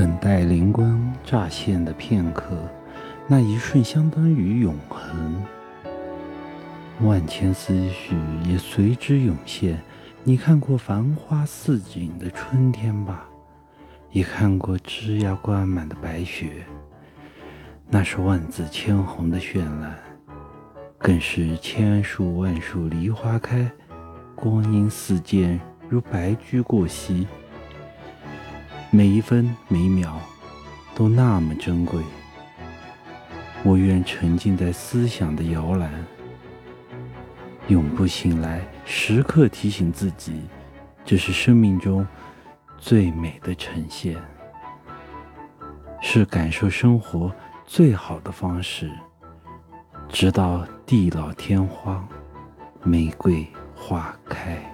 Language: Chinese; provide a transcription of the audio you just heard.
等待灵光乍现的片刻，那一瞬相当于永恒。万千思绪也随之涌现。你看过繁花似锦的春天吧？也看过枝桠挂满的白雪。那是万紫千红的绚烂，更是千树万树梨花开，光阴似箭，如白驹过隙。每一分每秒都那么珍贵，我愿沉浸在思想的摇篮，永不醒来，时刻提醒自己，这是生命中最美的呈现，是感受生活最好的方式。直到地老天荒，玫瑰花开。